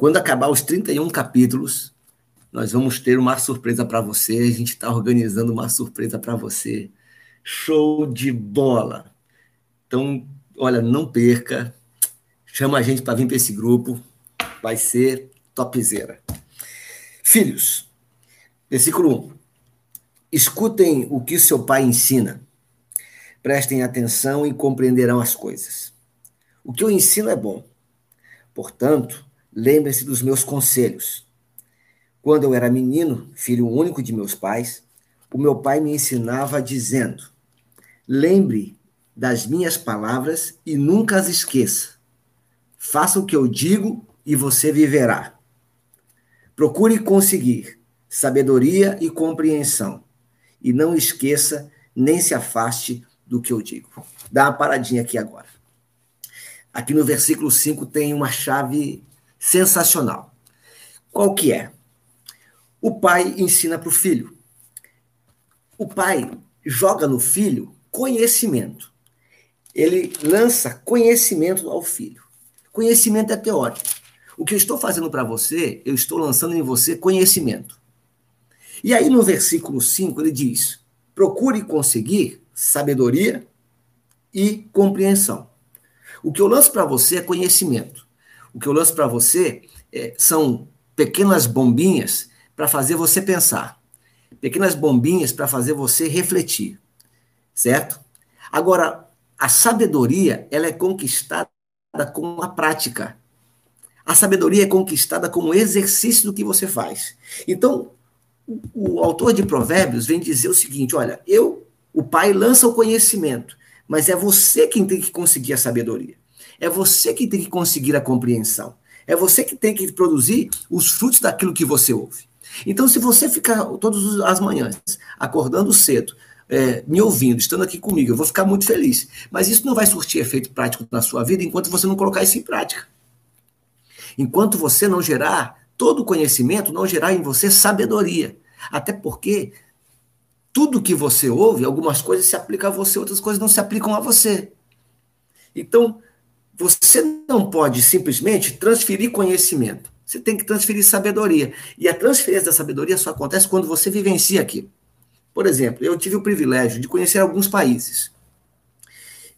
Quando acabar os 31 capítulos, nós vamos ter uma surpresa para você. A gente está organizando uma surpresa para você. Show de bola! Então, olha, não perca. Chama a gente para vir para esse grupo. Vai ser topzera. Filhos, versículo 1. Escutem o que seu pai ensina. Prestem atenção e compreenderão as coisas. O que eu ensino é bom. Portanto, lembrem-se dos meus conselhos. Quando eu era menino, filho único de meus pais, o meu pai me ensinava dizendo: Lembre das minhas palavras e nunca as esqueça. Faça o que eu digo e você viverá. Procure conseguir sabedoria e compreensão, e não esqueça nem se afaste do que eu digo. Dá uma paradinha aqui agora. Aqui no versículo 5 tem uma chave sensacional. Qual que é? O pai ensina para o filho. O pai joga no filho conhecimento. Ele lança conhecimento ao filho. Conhecimento é teórico. O que eu estou fazendo para você, eu estou lançando em você conhecimento. E aí no versículo 5 ele diz: procure conseguir sabedoria e compreensão. O que eu lanço para você é conhecimento. O que eu lanço para você é, são pequenas bombinhas para fazer você pensar, pequenas bombinhas para fazer você refletir, certo? Agora, a sabedoria ela é conquistada com a prática. A sabedoria é conquistada com o exercício do que você faz. Então, o autor de Provérbios vem dizer o seguinte: olha, eu, o pai lança o conhecimento, mas é você quem tem que conseguir a sabedoria. É você que tem que conseguir a compreensão. É você que tem que produzir os frutos daquilo que você ouve. Então, se você ficar todas as manhãs acordando cedo, é, me ouvindo, estando aqui comigo, eu vou ficar muito feliz. Mas isso não vai surtir efeito prático na sua vida enquanto você não colocar isso em prática. Enquanto você não gerar todo o conhecimento, não gerar em você sabedoria. Até porque tudo que você ouve, algumas coisas se aplicam a você, outras coisas não se aplicam a você. Então, você não pode simplesmente transferir conhecimento. Você tem que transferir sabedoria. E a transferência da sabedoria só acontece quando você vivencia aquilo. Por exemplo, eu tive o privilégio de conhecer alguns países.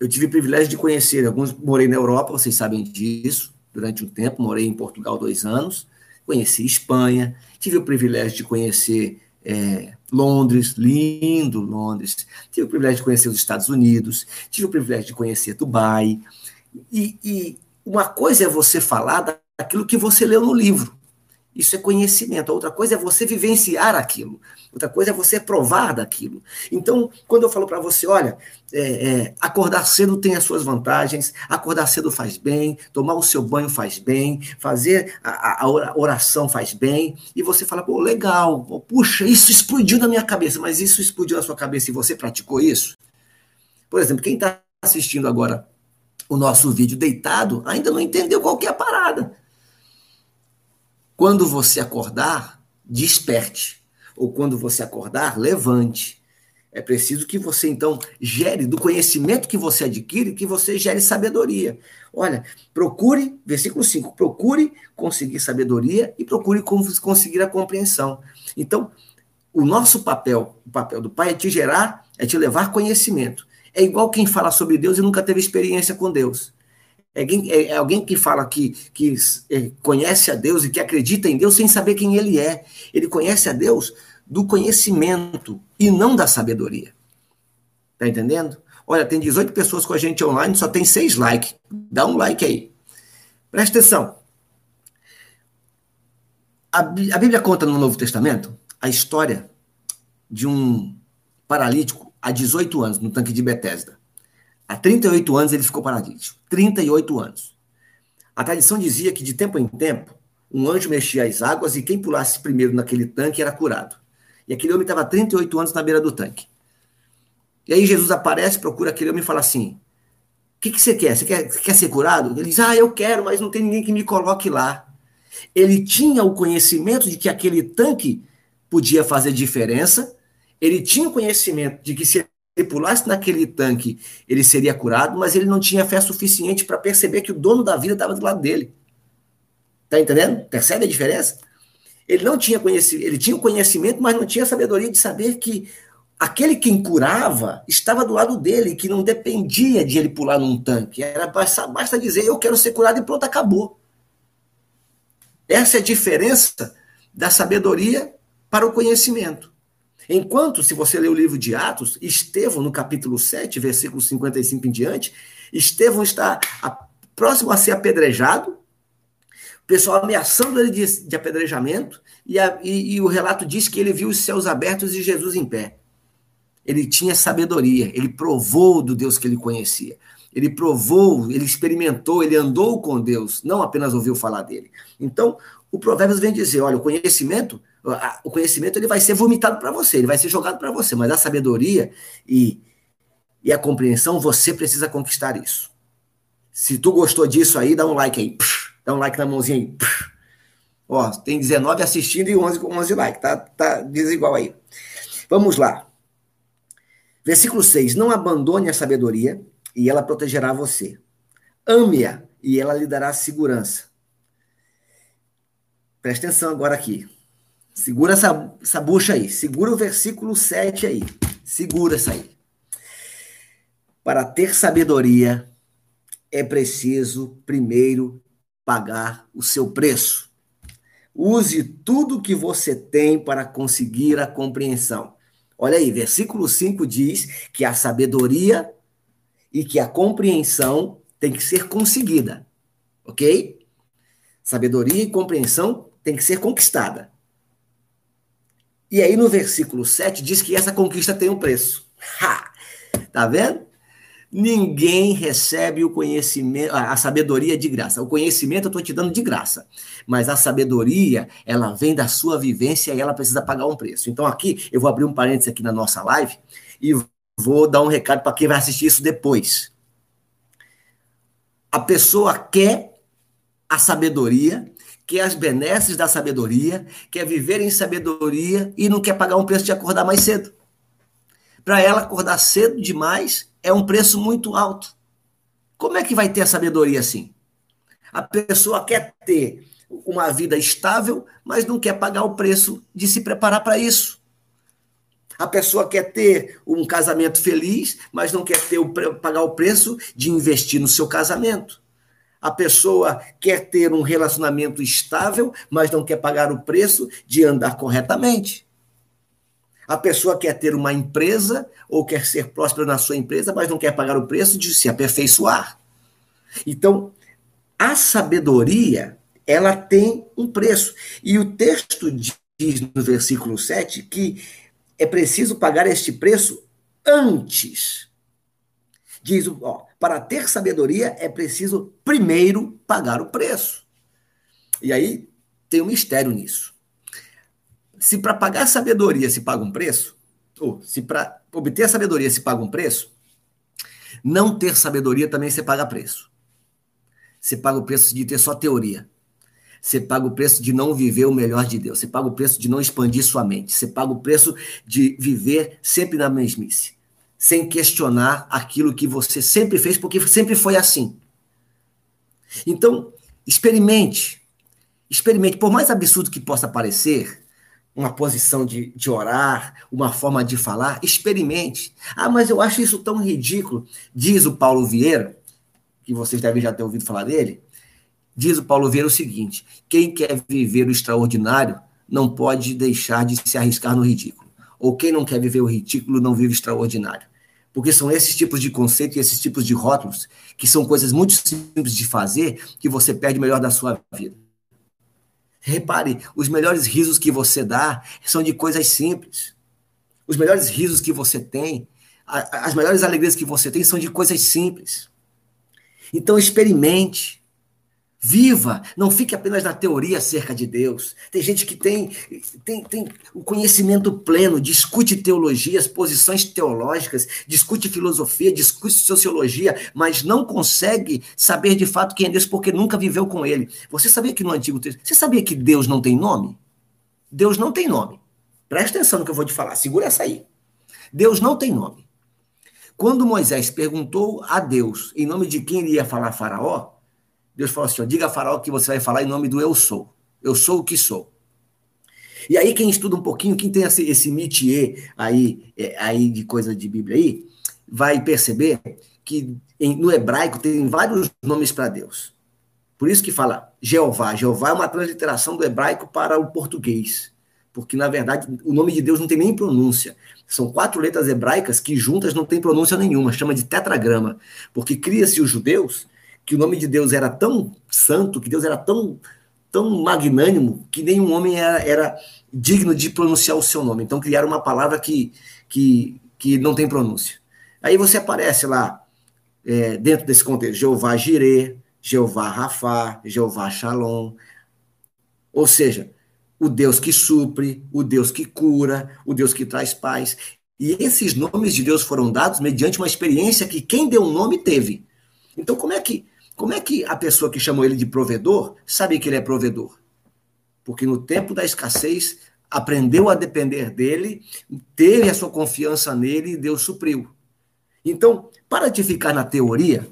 Eu tive o privilégio de conhecer alguns. Morei na Europa, vocês sabem disso, durante um tempo. Morei em Portugal dois anos. Conheci Espanha. Tive o privilégio de conhecer é, Londres, lindo Londres. Tive o privilégio de conhecer os Estados Unidos. Tive o privilégio de conhecer Dubai. E, e uma coisa é você falar daquilo que você leu no livro. Isso é conhecimento. Outra coisa é você vivenciar aquilo. Outra coisa é você provar daquilo. Então, quando eu falo para você, olha, é, é, acordar cedo tem as suas vantagens, acordar cedo faz bem, tomar o seu banho faz bem, fazer a, a oração faz bem, e você fala, pô, legal, puxa, isso explodiu na minha cabeça, mas isso explodiu na sua cabeça e você praticou isso? Por exemplo, quem está assistindo agora o nosso vídeo deitado ainda não entendeu qual é a parada. Quando você acordar, desperte. Ou quando você acordar, levante. É preciso que você, então, gere do conhecimento que você adquire, que você gere sabedoria. Olha, procure, versículo 5, procure conseguir sabedoria e procure conseguir a compreensão. Então, o nosso papel, o papel do Pai é te gerar, é te levar conhecimento. É igual quem fala sobre Deus e nunca teve experiência com Deus. É alguém, é, é alguém que fala que, que é, conhece a Deus e que acredita em Deus sem saber quem ele é. Ele conhece a Deus do conhecimento e não da sabedoria. Tá entendendo? Olha, tem 18 pessoas com a gente online, só tem 6 likes. Dá um like aí. Presta atenção. A, a Bíblia conta no Novo Testamento a história de um paralítico há 18 anos no tanque de Betesda. Há 38 anos ele ficou paralítico. 38 anos. A tradição dizia que de tempo em tempo um anjo mexia as águas e quem pulasse primeiro naquele tanque era curado. E aquele homem estava 38 anos na beira do tanque. E aí Jesus aparece, procura aquele homem e fala assim: O que, que você quer? Você quer, quer ser curado? Ele diz: Ah, eu quero, mas não tem ninguém que me coloque lá. Ele tinha o conhecimento de que aquele tanque podia fazer diferença ele tinha conhecimento de que se ele pulasse naquele tanque, ele seria curado, mas ele não tinha fé suficiente para perceber que o dono da vida estava do lado dele. Tá entendendo? Percebe a diferença? Ele não tinha conhecimento, ele tinha o conhecimento, mas não tinha sabedoria de saber que aquele quem curava estava do lado dele, que não dependia de ele pular num tanque. Era basta, basta dizer, eu quero ser curado e pronto, acabou. Essa é a diferença da sabedoria para o conhecimento. Enquanto, se você ler o livro de Atos, Estevão, no capítulo 7, versículo 55 em diante, Estevão está próximo a ser apedrejado, o pessoal ameaçando ele de, de apedrejamento, e, a, e, e o relato diz que ele viu os céus abertos e Jesus em pé. Ele tinha sabedoria, ele provou do Deus que ele conhecia. Ele provou, ele experimentou, ele andou com Deus, não apenas ouviu falar dele. Então, o Provérbios vem dizer: olha, o conhecimento, o conhecimento ele vai ser vomitado para você, ele vai ser jogado para você, mas a sabedoria e, e a compreensão, você precisa conquistar isso. Se tu gostou disso aí, dá um like aí. Dá um like na mãozinha aí. Ó, tem 19 assistindo e 11 com 11 likes. Tá, tá desigual aí. Vamos lá. Versículo 6. Não abandone a sabedoria e ela protegerá você. Ame-a e ela lhe dará segurança. Presta atenção agora aqui. Segura essa, essa bucha aí. Segura o versículo 7 aí. Segura essa aí. Para ter sabedoria, é preciso primeiro pagar o seu preço. Use tudo que você tem para conseguir a compreensão. Olha aí, versículo 5 diz que a sabedoria e que a compreensão tem que ser conseguida. Ok? Sabedoria e compreensão tem que ser conquistada. E aí no versículo 7 diz que essa conquista tem um preço. Ha! Tá vendo? Ninguém recebe o conhecimento, a sabedoria de graça. O conhecimento eu estou te dando de graça, mas a sabedoria, ela vem da sua vivência e ela precisa pagar um preço. Então aqui, eu vou abrir um parênteses aqui na nossa live e vou dar um recado para quem vai assistir isso depois. A pessoa quer a sabedoria, quer as benesses da sabedoria, quer viver em sabedoria e não quer pagar um preço de acordar mais cedo. Para ela acordar cedo demais é um preço muito alto. Como é que vai ter a sabedoria assim? A pessoa quer ter uma vida estável, mas não quer pagar o preço de se preparar para isso. A pessoa quer ter um casamento feliz, mas não quer ter o, pagar o preço de investir no seu casamento. A pessoa quer ter um relacionamento estável, mas não quer pagar o preço de andar corretamente. A pessoa quer ter uma empresa ou quer ser próspera na sua empresa, mas não quer pagar o preço de se aperfeiçoar. Então, a sabedoria, ela tem um preço. E o texto diz no versículo 7 que é preciso pagar este preço antes. Diz, ó, para ter sabedoria é preciso primeiro pagar o preço. E aí tem um mistério nisso se para pagar sabedoria se paga um preço, ou se para obter sabedoria se paga um preço, não ter sabedoria também se paga preço. Você paga o preço de ter só teoria. Você paga o preço de não viver o melhor de Deus. Você paga o preço de não expandir sua mente. Você paga o preço de viver sempre na mesmice. Sem questionar aquilo que você sempre fez, porque sempre foi assim. Então, experimente. Experimente. Por mais absurdo que possa parecer, uma posição de, de orar, uma forma de falar, experimente. Ah, mas eu acho isso tão ridículo. Diz o Paulo Vieira, que vocês devem já ter ouvido falar dele, diz o Paulo Vieira o seguinte: quem quer viver o extraordinário não pode deixar de se arriscar no ridículo. Ou quem não quer viver o ridículo não vive o extraordinário. Porque são esses tipos de conceitos e esses tipos de rótulos que são coisas muito simples de fazer que você perde o melhor da sua vida. Repare, os melhores risos que você dá são de coisas simples. Os melhores risos que você tem, as melhores alegrias que você tem são de coisas simples. Então experimente. Viva, não fique apenas na teoria acerca de Deus. Tem gente que tem, tem, tem o conhecimento pleno, discute teologias, posições teológicas, discute filosofia, discute sociologia, mas não consegue saber de fato quem é Deus porque nunca viveu com ele. Você sabia que no Antigo Testamento, você sabia que Deus não tem nome? Deus não tem nome. Presta atenção no que eu vou te falar, segura essa aí. Deus não tem nome. Quando Moisés perguntou a Deus em nome de quem ele ia falar Faraó, Deus falou assim: ó, diga a Faraó que você vai falar em nome do eu sou. Eu sou o que sou. E aí, quem estuda um pouquinho, quem tem esse, esse aí, é, aí de coisa de Bíblia aí, vai perceber que em, no hebraico tem vários nomes para Deus. Por isso que fala Jeová. Jeová é uma transliteração do hebraico para o português. Porque, na verdade, o nome de Deus não tem nem pronúncia. São quatro letras hebraicas que juntas não tem pronúncia nenhuma, chama de tetragrama. Porque cria-se os judeus que o nome de Deus era tão santo, que Deus era tão, tão magnânimo, que nenhum homem era, era digno de pronunciar o seu nome. Então criaram uma palavra que, que, que não tem pronúncia. Aí você aparece lá, é, dentro desse contexto, Jeová Jireh, Jeová Rafá, Jeová Shalom. Ou seja, o Deus que supre, o Deus que cura, o Deus que traz paz. E esses nomes de Deus foram dados mediante uma experiência que quem deu o um nome teve. Então, como é que como é que a pessoa que chamou ele de provedor sabe que ele é provedor? Porque no tempo da escassez aprendeu a depender dele, teve a sua confiança nele e Deus supriu. Então, para de ficar na teoria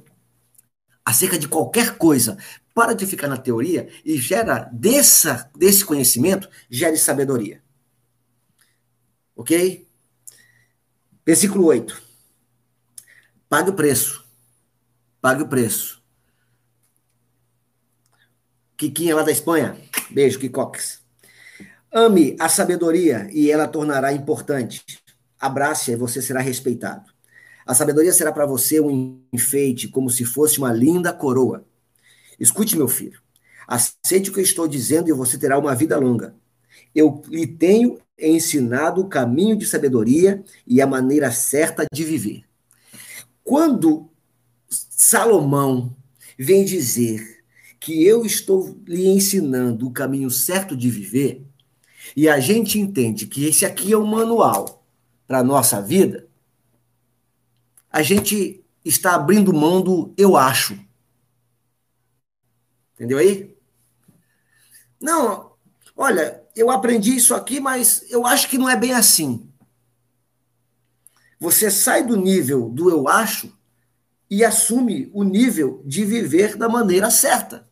acerca de qualquer coisa, para de ficar na teoria e gera dessa, desse conhecimento, gere sabedoria. Ok? Versículo 8. Pague o preço. Pague o preço. Kikinha lá da Espanha. Beijo, Kikox. Ame a sabedoria e ela tornará importante. Abrace e você será respeitado. A sabedoria será para você um enfeite, como se fosse uma linda coroa. Escute, meu filho. Aceite o que eu estou dizendo e você terá uma vida longa. Eu lhe tenho ensinado o caminho de sabedoria e a maneira certa de viver. Quando Salomão vem dizer que eu estou lhe ensinando o caminho certo de viver, e a gente entende que esse aqui é o manual para a nossa vida, a gente está abrindo mão do eu acho. Entendeu aí? Não, olha, eu aprendi isso aqui, mas eu acho que não é bem assim. Você sai do nível do eu acho e assume o nível de viver da maneira certa.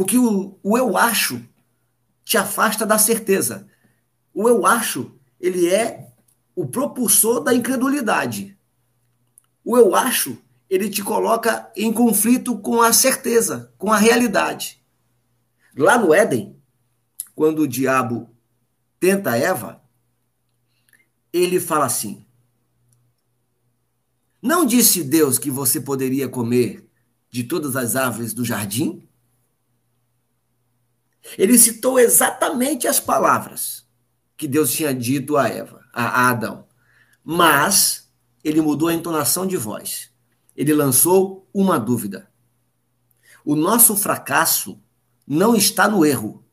Porque o, o eu acho te afasta da certeza. O eu acho, ele é o propulsor da incredulidade. O eu acho, ele te coloca em conflito com a certeza, com a realidade. Lá no Éden, quando o diabo tenta Eva, ele fala assim: Não disse Deus que você poderia comer de todas as árvores do jardim? Ele citou exatamente as palavras que Deus tinha dito a Eva, a Adão. Mas ele mudou a entonação de voz. Ele lançou uma dúvida. O nosso fracasso não está no erro,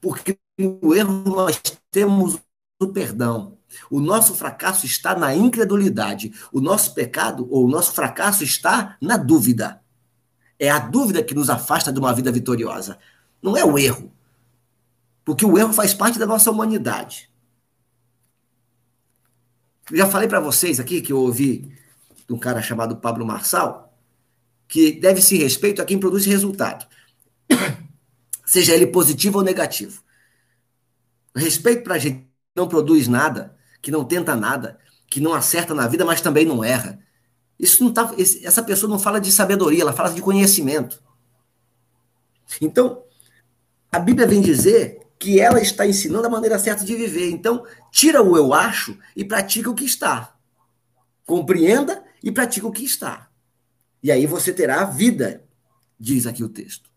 porque no erro nós temos o perdão. O nosso fracasso está na incredulidade. O nosso pecado ou o nosso fracasso está na dúvida. É a dúvida que nos afasta de uma vida vitoriosa. Não é o erro. Porque o erro faz parte da nossa humanidade. Eu já falei para vocês aqui que eu ouvi de um cara chamado Pablo Marçal, que deve-se respeito a quem produz resultado, seja ele positivo ou negativo. Respeito para a gente que não produz nada, que não tenta nada, que não acerta na vida, mas também não erra. Isso não tá, essa pessoa não fala de sabedoria, ela fala de conhecimento. Então, a Bíblia vem dizer que ela está ensinando a maneira certa de viver. Então, tira o eu acho e pratica o que está. Compreenda e pratica o que está. E aí você terá vida, diz aqui o texto.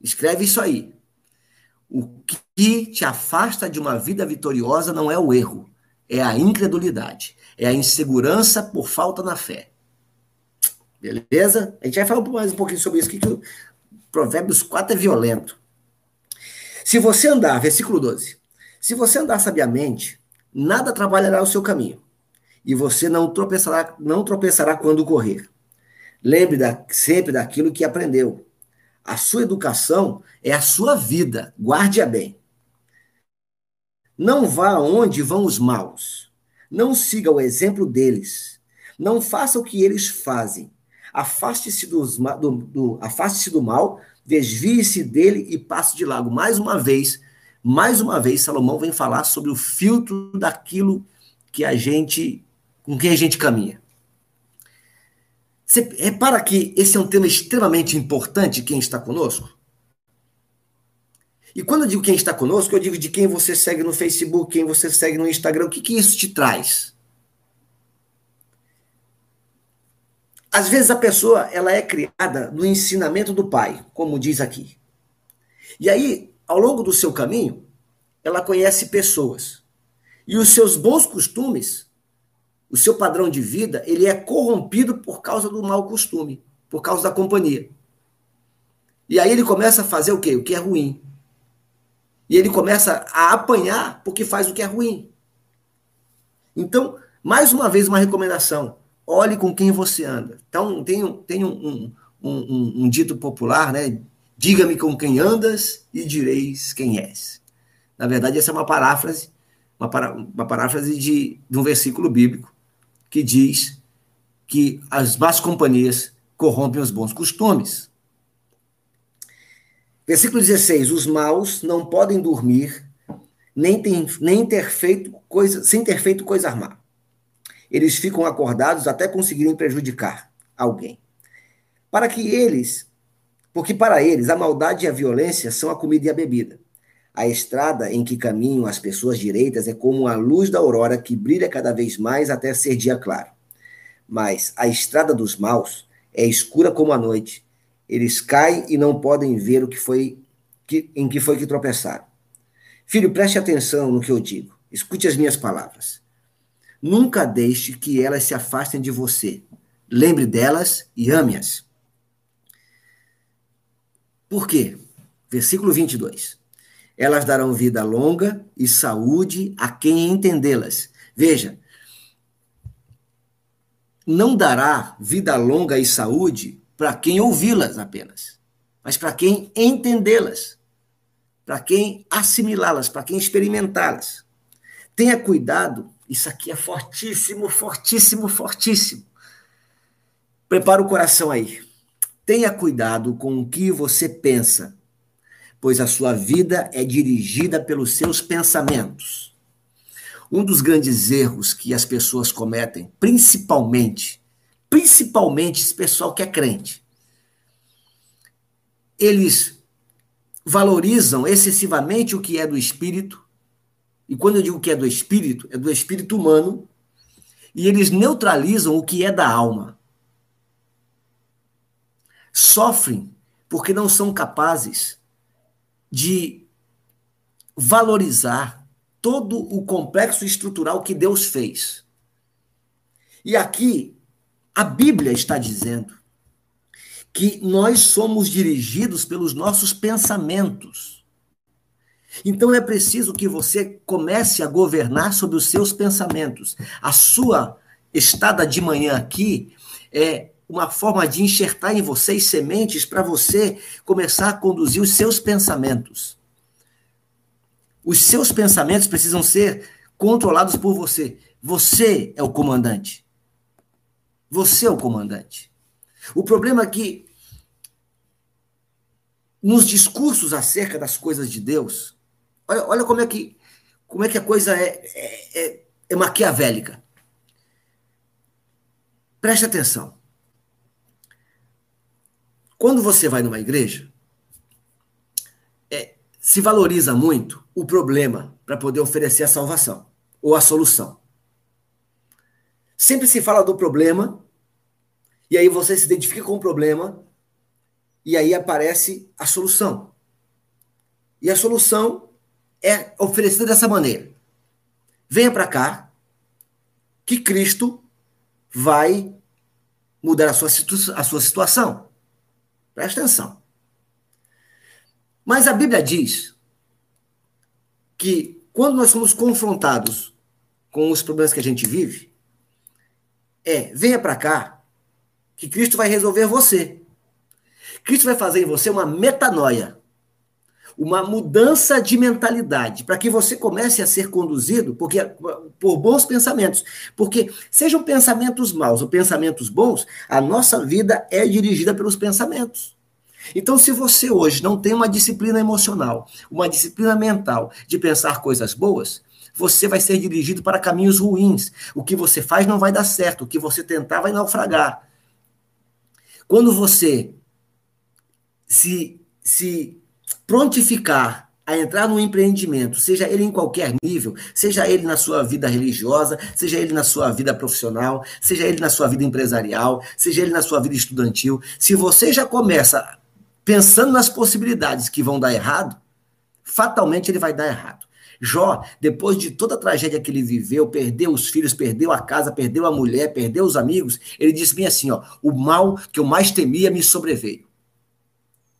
Escreve isso aí. O que te afasta de uma vida vitoriosa não é o erro, é a incredulidade, é a insegurança por falta na fé. Beleza? A gente vai falar mais um pouquinho sobre isso aqui, que Provérbios 4 é violento. Se você andar, versículo 12, se você andar sabiamente, nada trabalhará o seu caminho, e você não tropeçará, não tropeçará quando correr. Lembre da, sempre daquilo que aprendeu. A sua educação é a sua vida, guarde-a bem. Não vá aonde vão os maus. Não siga o exemplo deles. Não faça o que eles fazem. Afaste-se do, do, afaste do mal, desvie-se dele e passe de lago. Mais uma vez, mais uma vez, Salomão vem falar sobre o filtro daquilo que a gente, com quem a gente caminha. Você repara que esse é um tema extremamente importante, quem está conosco? E quando eu digo quem está conosco, eu digo de quem você segue no Facebook, quem você segue no Instagram, o que, que isso te traz? Às vezes a pessoa ela é criada no ensinamento do pai, como diz aqui. E aí, ao longo do seu caminho, ela conhece pessoas. E os seus bons costumes, o seu padrão de vida, ele é corrompido por causa do mau costume, por causa da companhia. E aí ele começa a fazer o quê? O que é ruim. E ele começa a apanhar porque faz o que é ruim. Então, mais uma vez, uma recomendação: olhe com quem você anda. Então, tem, tem um, um, um, um dito popular, né? Diga-me com quem andas e direis quem és. Na verdade, essa é uma paráfrase, uma, uma paráfrase de, de um versículo bíblico que diz que as más companhias corrompem os bons costumes. Versículo 16: Os maus não podem dormir, nem, tem, nem ter feito coisa, sem ter feito coisa armar. Eles ficam acordados até conseguirem prejudicar alguém. Para que eles, porque para eles a maldade e a violência são a comida e a bebida. A estrada em que caminham as pessoas direitas é como a luz da aurora que brilha cada vez mais até ser dia claro. Mas a estrada dos maus é escura como a noite eles caem e não podem ver o que foi que, em que foi que tropeçaram. Filho, preste atenção no que eu digo. Escute as minhas palavras. Nunca deixe que elas se afastem de você. Lembre delas e ame-as. Por quê? Versículo 22. Elas darão vida longa e saúde a quem entendê-las. Veja, não dará vida longa e saúde para quem ouvi-las apenas, mas para quem entendê-las, para quem assimilá-las, para quem experimentá-las. Tenha cuidado, isso aqui é fortíssimo, fortíssimo, fortíssimo. Prepara o coração aí. Tenha cuidado com o que você pensa, pois a sua vida é dirigida pelos seus pensamentos. Um dos grandes erros que as pessoas cometem, principalmente principalmente esse pessoal que é crente. Eles valorizam excessivamente o que é do espírito, e quando eu digo que é do espírito, é do espírito humano, e eles neutralizam o que é da alma. Sofrem porque não são capazes de valorizar todo o complexo estrutural que Deus fez. E aqui a Bíblia está dizendo que nós somos dirigidos pelos nossos pensamentos. Então é preciso que você comece a governar sobre os seus pensamentos. A sua estada de manhã aqui é uma forma de enxertar em vocês sementes para você começar a conduzir os seus pensamentos. Os seus pensamentos precisam ser controlados por você. Você é o comandante. Você é o comandante. O problema é que nos discursos acerca das coisas de Deus, olha, olha como é que como é que a coisa é, é, é, é maquiavélica. Preste atenção. Quando você vai numa igreja, é, se valoriza muito o problema para poder oferecer a salvação ou a solução. Sempre se fala do problema, e aí você se identifica com o problema, e aí aparece a solução. E a solução é oferecida dessa maneira: venha para cá, que Cristo vai mudar a sua, a sua situação. Presta atenção. Mas a Bíblia diz que quando nós somos confrontados com os problemas que a gente vive, é, venha para cá, que Cristo vai resolver você. Cristo vai fazer em você uma metanoia. Uma mudança de mentalidade, para que você comece a ser conduzido porque, por bons pensamentos. Porque sejam pensamentos maus ou pensamentos bons, a nossa vida é dirigida pelos pensamentos. Então, se você hoje não tem uma disciplina emocional, uma disciplina mental de pensar coisas boas, você vai ser dirigido para caminhos ruins. O que você faz não vai dar certo, o que você tentar vai naufragar. Quando você se, se prontificar a entrar no empreendimento, seja ele em qualquer nível, seja ele na sua vida religiosa, seja ele na sua vida profissional, seja ele na sua vida empresarial, seja ele na sua vida estudantil, se você já começa pensando nas possibilidades que vão dar errado, fatalmente ele vai dar errado. Jó, depois de toda a tragédia que ele viveu, perdeu os filhos, perdeu a casa, perdeu a mulher, perdeu os amigos, ele disse bem assim, ó, o mal que eu mais temia me sobreveio.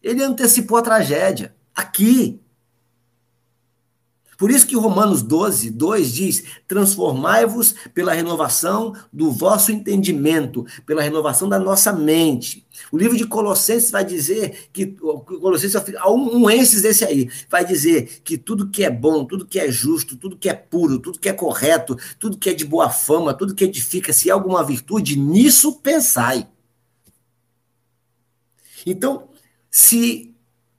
Ele antecipou a tragédia. Aqui. Por isso que Romanos 12, 2 diz: transformai-vos pela renovação do vosso entendimento, pela renovação da nossa mente. O livro de Colossenses vai dizer que, Colossenses, um esses esse aí, vai dizer que tudo que é bom, tudo que é justo, tudo que é puro, tudo que é correto, tudo que é de boa fama, tudo que edifica, se há alguma virtude, nisso pensai. Então, se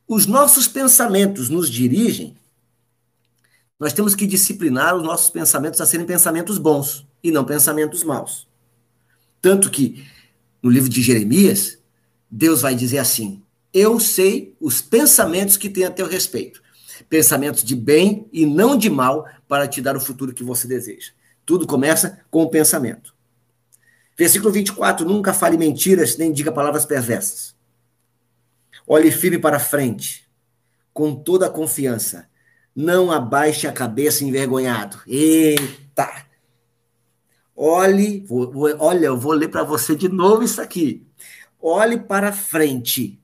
os nossos pensamentos nos dirigem, nós temos que disciplinar os nossos pensamentos a serem pensamentos bons e não pensamentos maus. Tanto que no livro de Jeremias, Deus vai dizer assim: Eu sei os pensamentos que tenho a teu respeito. Pensamentos de bem e não de mal para te dar o futuro que você deseja. Tudo começa com o pensamento. Versículo 24: Nunca fale mentiras, nem diga palavras perversas. Olhe firme para frente, com toda a confiança. Não abaixe a cabeça envergonhado. Eita! Olhe, vou, vou, olha, eu vou ler para você de novo isso aqui. Olhe para frente,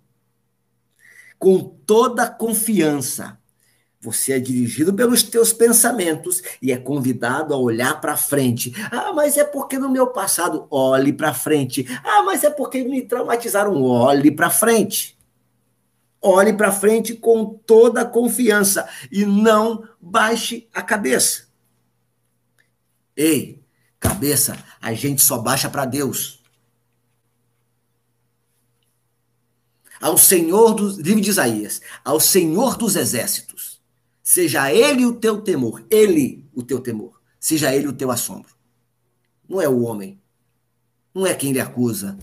com toda a confiança. Você é dirigido pelos teus pensamentos e é convidado a olhar para frente. Ah, mas é porque no meu passado, olhe para frente. Ah, mas é porque me traumatizaram, olhe para frente. Olhe para frente com toda a confiança e não baixe a cabeça. Ei, cabeça, a gente só baixa para Deus. Ao Senhor dos livro de Isaías, ao Senhor dos exércitos, seja ele o teu temor, ele o teu temor, seja ele o teu assombro. Não é o homem, não é quem lhe acusa,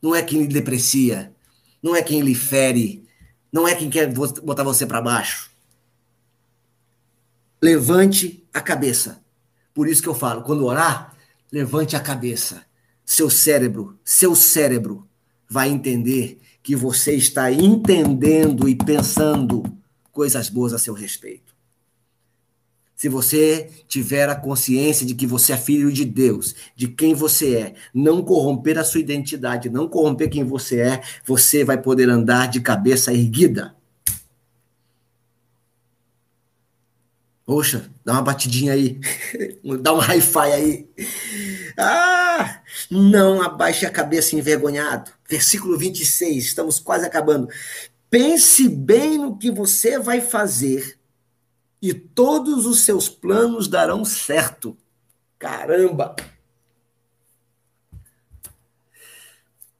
não é quem lhe deprecia, não é quem lhe fere, não é quem quer botar você para baixo. Levante a cabeça. Por isso que eu falo, quando orar, levante a cabeça. Seu cérebro, seu cérebro vai entender que você está entendendo e pensando coisas boas a seu respeito se você tiver a consciência de que você é filho de Deus, de quem você é, não corromper a sua identidade, não corromper quem você é, você vai poder andar de cabeça erguida. Poxa, dá uma batidinha aí, dá um hi-fi aí. Ah, não abaixe a cabeça envergonhado. Versículo 26, estamos quase acabando. Pense bem no que você vai fazer e todos os seus planos darão certo. Caramba!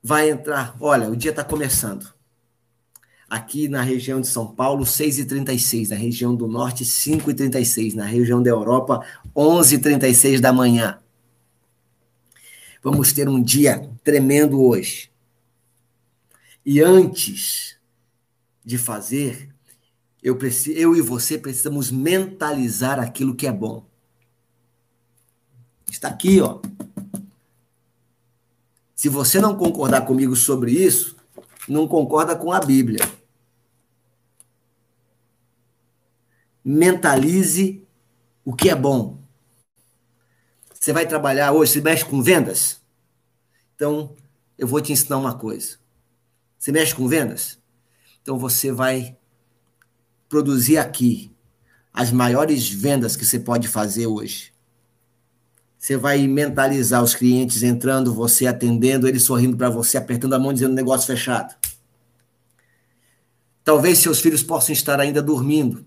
Vai entrar, olha, o dia está começando. Aqui na região de São Paulo, 6h36, na região do Norte, 5h36, na região da Europa, 11h36 da manhã. Vamos ter um dia tremendo hoje. E antes de fazer, eu, preciso, eu e você precisamos mentalizar aquilo que é bom. Está aqui, ó. Se você não concordar comigo sobre isso, não concorda com a Bíblia. Mentalize o que é bom. Você vai trabalhar hoje, você mexe com vendas? Então, eu vou te ensinar uma coisa. Você mexe com vendas? Então você vai produzir aqui as maiores vendas que você pode fazer hoje. Você vai mentalizar os clientes entrando, você atendendo, eles sorrindo para você, apertando a mão, dizendo negócio fechado. Talvez seus filhos possam estar ainda dormindo.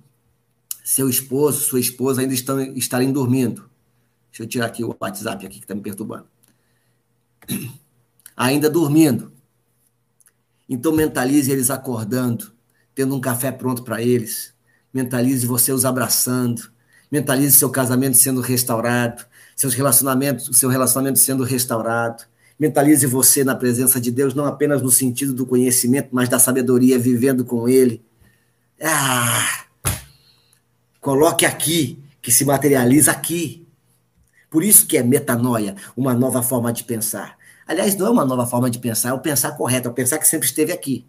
Seu esposo, sua esposa ainda estão estarem dormindo. Deixa eu tirar aqui o WhatsApp aqui que está me perturbando. Ainda dormindo. Então mentalize eles acordando, tendo um café pronto para eles. Mentalize você os abraçando. Mentalize seu casamento sendo restaurado, seus relacionamentos, seu relacionamento sendo restaurado. Mentalize você na presença de Deus, não apenas no sentido do conhecimento, mas da sabedoria, vivendo com Ele. Ah! Coloque aqui, que se materializa aqui. Por isso que é metanoia, uma nova forma de pensar. Aliás, não é uma nova forma de pensar, é o pensar correto, é o pensar que sempre esteve aqui.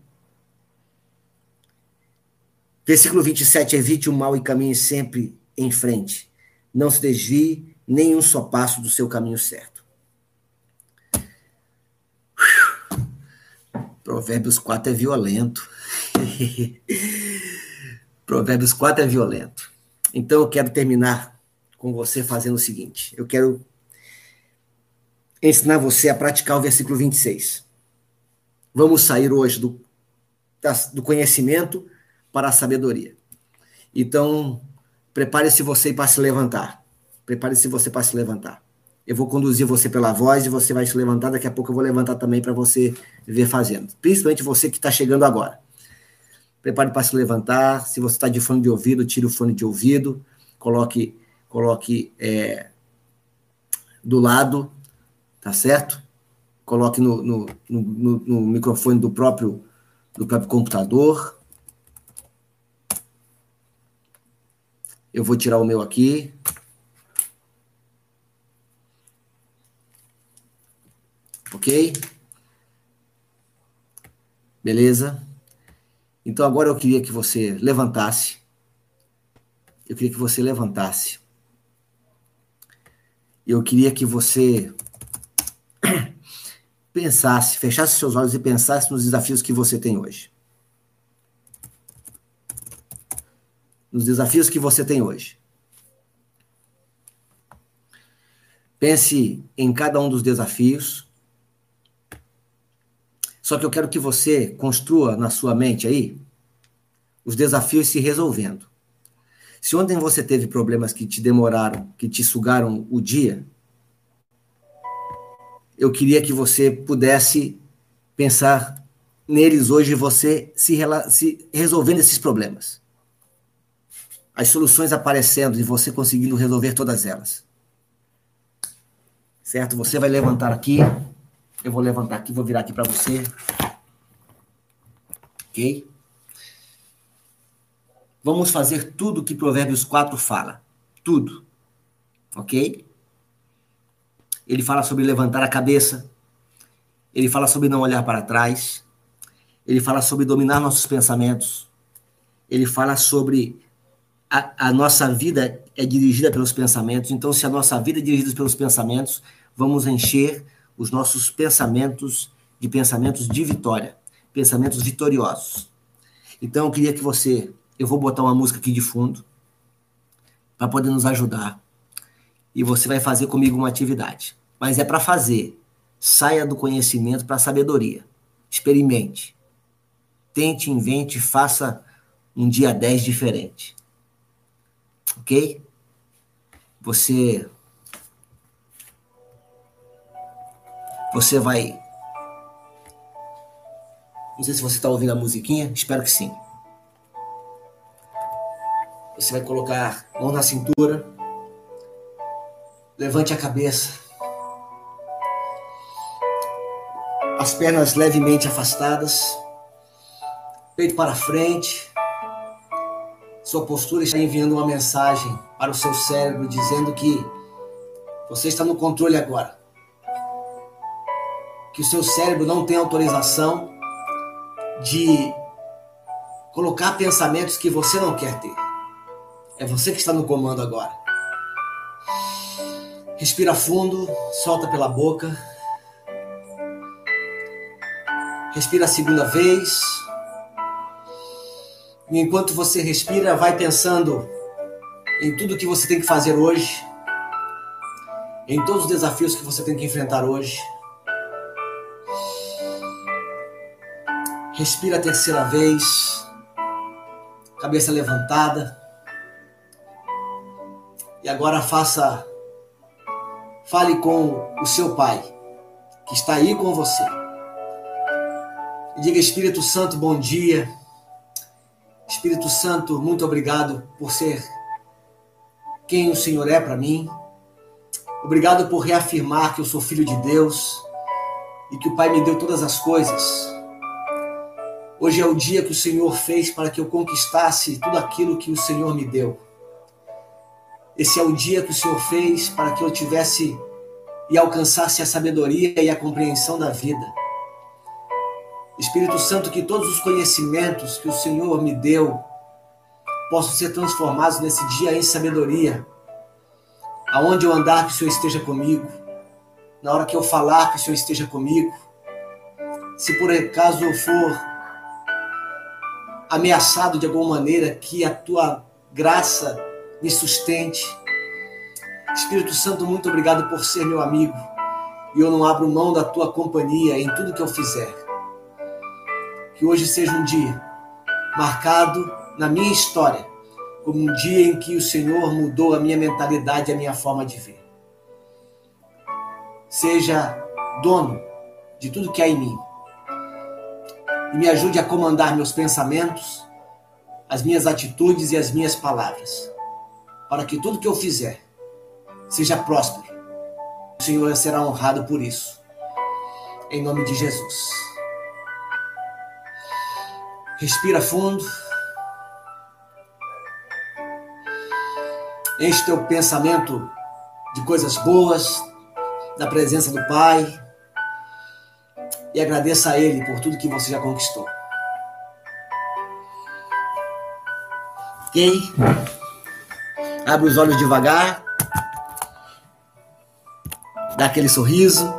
Versículo 27, evite o mal e caminhe sempre em frente. Não se desvie nem um só passo do seu caminho certo. Provérbios 4 é violento. Provérbios 4 é violento. Então eu quero terminar com você fazendo o seguinte: eu quero ensinar você a praticar o versículo 26. Vamos sair hoje do, do conhecimento para a sabedoria. Então, prepare-se você para se levantar. Prepare-se você para se levantar. Eu vou conduzir você pela voz e você vai se levantar. Daqui a pouco eu vou levantar também para você ver fazendo. Principalmente você que está chegando agora. Prepare para se levantar. Se você está de fone de ouvido, tire o fone de ouvido. Coloque, coloque é, do lado, tá certo? Coloque no, no, no, no microfone do próprio, do próprio computador. Eu vou tirar o meu aqui. Ok? Beleza? Então agora eu queria que você levantasse. Eu queria que você levantasse. Eu queria que você pensasse, fechasse seus olhos e pensasse nos desafios que você tem hoje. Nos desafios que você tem hoje. Pense em cada um dos desafios só que eu quero que você construa na sua mente aí os desafios se resolvendo. Se ontem você teve problemas que te demoraram, que te sugaram o dia, eu queria que você pudesse pensar neles hoje você se, se resolvendo esses problemas. As soluções aparecendo e você conseguindo resolver todas elas. Certo? Você vai levantar aqui eu vou levantar aqui, vou virar aqui para você. Ok? Vamos fazer tudo que Provérbios 4 fala. Tudo. Ok? Ele fala sobre levantar a cabeça. Ele fala sobre não olhar para trás. Ele fala sobre dominar nossos pensamentos. Ele fala sobre a, a, nossa vida é dirigida pelos pensamentos. Então, se a nossa vida é dirigida pelos pensamentos, vamos encher os nossos pensamentos de pensamentos de vitória, pensamentos vitoriosos. Então eu queria que você, eu vou botar uma música aqui de fundo para poder nos ajudar. E você vai fazer comigo uma atividade. Mas é para fazer. Saia do conhecimento para a sabedoria. Experimente. Tente, invente, faça um dia 10 diferente. Ok? Você Você vai. Não sei se você está ouvindo a musiquinha, espero que sim. Você vai colocar mão na cintura, levante a cabeça, as pernas levemente afastadas, peito para frente. Sua postura está enviando uma mensagem para o seu cérebro dizendo que você está no controle agora que o seu cérebro não tem autorização de colocar pensamentos que você não quer ter. É você que está no comando agora. Respira fundo, solta pela boca. Respira a segunda vez. E enquanto você respira, vai pensando em tudo que você tem que fazer hoje, em todos os desafios que você tem que enfrentar hoje. Respira a terceira vez. cabeça levantada. E agora faça, fale com o seu Pai, que está aí com você. E diga, Espírito Santo, bom dia. Espírito Santo, muito obrigado por ser quem o Senhor é para mim. Obrigado por reafirmar que eu sou filho de Deus e que o Pai me deu todas as coisas. Hoje é o dia que o Senhor fez para que eu conquistasse tudo aquilo que o Senhor me deu. Esse é o dia que o Senhor fez para que eu tivesse e alcançasse a sabedoria e a compreensão da vida. Espírito Santo, que todos os conhecimentos que o Senhor me deu possam ser transformados nesse dia em sabedoria. Aonde eu andar, que o Senhor esteja comigo. Na hora que eu falar, que o Senhor esteja comigo. Se por acaso eu for ameaçado de alguma maneira, que a tua graça me sustente. Espírito Santo, muito obrigado por ser meu amigo. E eu não abro mão da tua companhia em tudo que eu fizer. Que hoje seja um dia marcado na minha história como um dia em que o Senhor mudou a minha mentalidade e a minha forma de ver. Seja dono de tudo que há em mim. E me ajude a comandar meus pensamentos, as minhas atitudes e as minhas palavras para que tudo que eu fizer seja próspero. O Senhor será honrado por isso. Em nome de Jesus. Respira fundo. Enche teu pensamento de coisas boas, da presença do Pai. E agradeça a Ele por tudo que você já conquistou. Ok? Abre os olhos devagar. Dá aquele sorriso.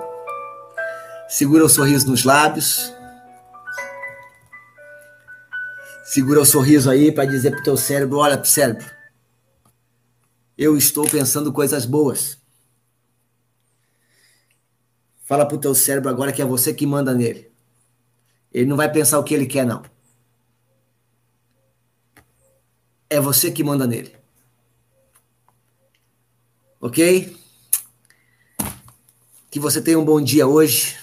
Segura o sorriso nos lábios. Segura o sorriso aí para dizer pro teu cérebro, olha pro cérebro. Eu estou pensando coisas boas. Fala pro teu cérebro agora que é você que manda nele. Ele não vai pensar o que ele quer não. É você que manda nele. Ok? Que você tenha um bom dia hoje.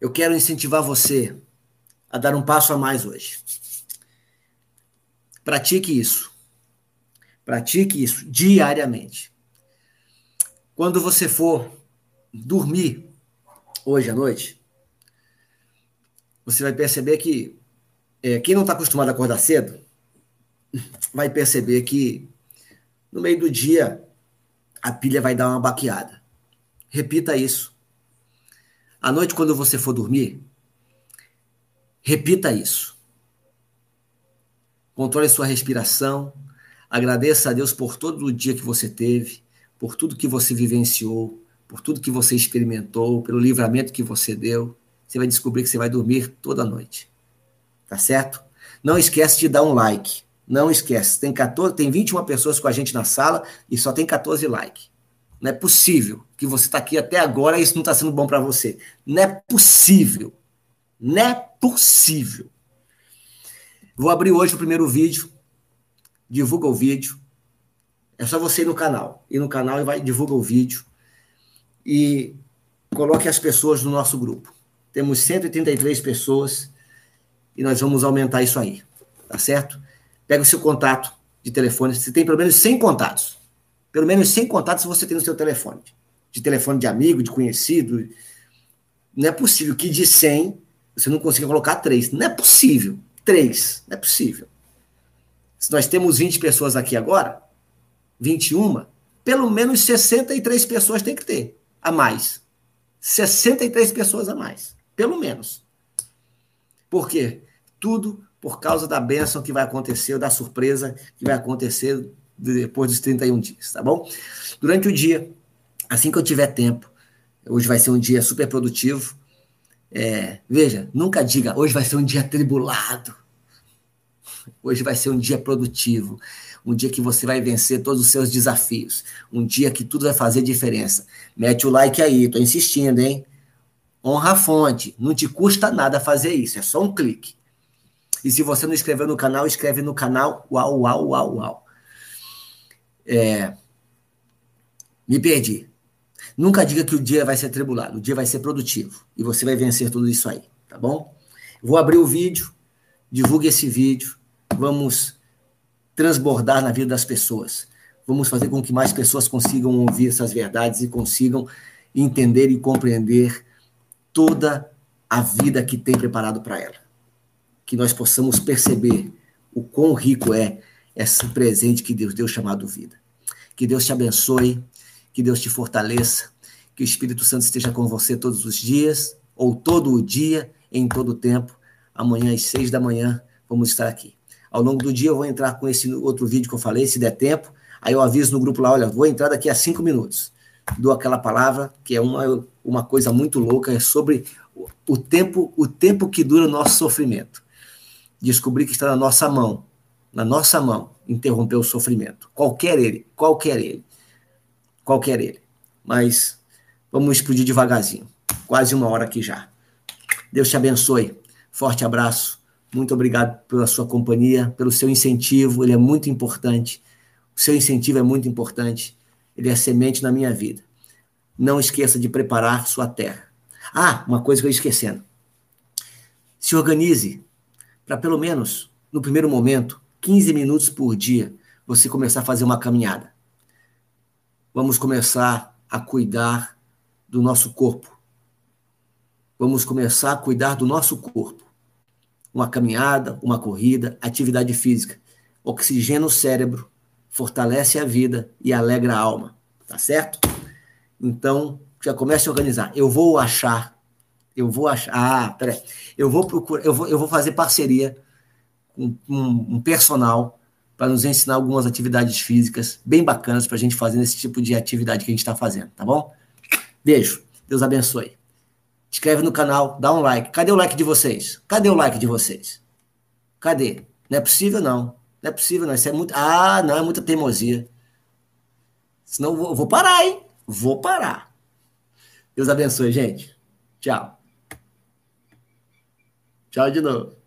Eu quero incentivar você a dar um passo a mais hoje. Pratique isso. Pratique isso diariamente. Quando você for dormir hoje à noite, você vai perceber que é, quem não está acostumado a acordar cedo vai perceber que no meio do dia, a pilha vai dar uma baqueada. Repita isso. À noite, quando você for dormir, repita isso. Controle sua respiração. Agradeça a Deus por todo o dia que você teve, por tudo que você vivenciou, por tudo que você experimentou, pelo livramento que você deu. Você vai descobrir que você vai dormir toda noite. Tá certo? Não esquece de dar um like. Não esquece, tem 14, tem 21 pessoas com a gente na sala e só tem 14 likes. Não é possível que você está aqui até agora e isso não está sendo bom para você. Não é possível. Não é possível. Vou abrir hoje o primeiro vídeo. Divulga o vídeo. É só você ir no canal. Ir no canal e vai divulga o vídeo. E coloque as pessoas no nosso grupo. Temos 133 pessoas e nós vamos aumentar isso aí. Tá certo? Pega o seu contato de telefone. Você tem pelo menos 100 contatos. Pelo menos 100 contatos você tem no seu telefone. De telefone de amigo, de conhecido. Não é possível que de 100 você não consiga colocar 3. Não é possível. 3. Não é possível. Se nós temos 20 pessoas aqui agora, 21, pelo menos 63 pessoas tem que ter a mais. 63 pessoas a mais. Pelo menos. Por quê? Tudo por causa da bênção que vai acontecer, da surpresa que vai acontecer depois dos 31 dias, tá bom? Durante o dia, assim que eu tiver tempo, hoje vai ser um dia super produtivo. É, veja, nunca diga, hoje vai ser um dia atribulado. Hoje vai ser um dia produtivo, um dia que você vai vencer todos os seus desafios, um dia que tudo vai fazer diferença. Mete o like aí, tô insistindo, hein? Honra a fonte, não te custa nada fazer isso, é só um clique. E se você não inscreveu no canal, inscreve no canal. Uau, uau, uau, uau. É... Me perdi. Nunca diga que o dia vai ser tribulado, o dia vai ser produtivo. E você vai vencer tudo isso aí, tá bom? Vou abrir o vídeo, divulgue esse vídeo. Vamos transbordar na vida das pessoas. Vamos fazer com que mais pessoas consigam ouvir essas verdades e consigam entender e compreender toda a vida que tem preparado para ela. Que nós possamos perceber o quão rico é esse presente que Deus deu chamado vida. Que Deus te abençoe, que Deus te fortaleça, que o Espírito Santo esteja com você todos os dias, ou todo o dia, em todo o tempo. Amanhã às seis da manhã vamos estar aqui. Ao longo do dia eu vou entrar com esse outro vídeo que eu falei, se der tempo. Aí eu aviso no grupo lá, olha, vou entrar daqui a cinco minutos. Dou aquela palavra, que é uma, uma coisa muito louca, é sobre o tempo, o tempo que dura o nosso sofrimento. Descobrir que está na nossa mão, na nossa mão, interromper o sofrimento. Qualquer ele, qualquer ele, qualquer ele. Mas vamos explodir devagarzinho. Quase uma hora aqui já. Deus te abençoe. Forte abraço. Muito obrigado pela sua companhia, pelo seu incentivo. Ele é muito importante. O seu incentivo é muito importante. Ele é semente na minha vida. Não esqueça de preparar sua terra. Ah, uma coisa que eu ia esquecendo. Se organize para pelo menos, no primeiro momento, 15 minutos por dia, você começar a fazer uma caminhada. Vamos começar a cuidar do nosso corpo. Vamos começar a cuidar do nosso corpo. Uma caminhada, uma corrida, atividade física. Oxigena o cérebro, fortalece a vida e alegra a alma. Tá certo? Então, já comece a organizar. Eu vou achar, eu vou achar. Ah, peraí. Eu vou procurar, eu vou, eu vou fazer parceria com um, um personal para nos ensinar algumas atividades físicas bem bacanas para a gente fazer esse tipo de atividade que a gente está fazendo, tá bom? Beijo, Deus abençoe. Inscreve no canal, dá um like. Cadê o like de vocês? Cadê o like de vocês? Cadê? Não é possível, não. Não é possível, não. Isso é muito. Ah, não, é muita teimosia. Senão eu vou, vou parar, hein? Vou parar. Deus abençoe, gente. Tchau. Tchau de novo.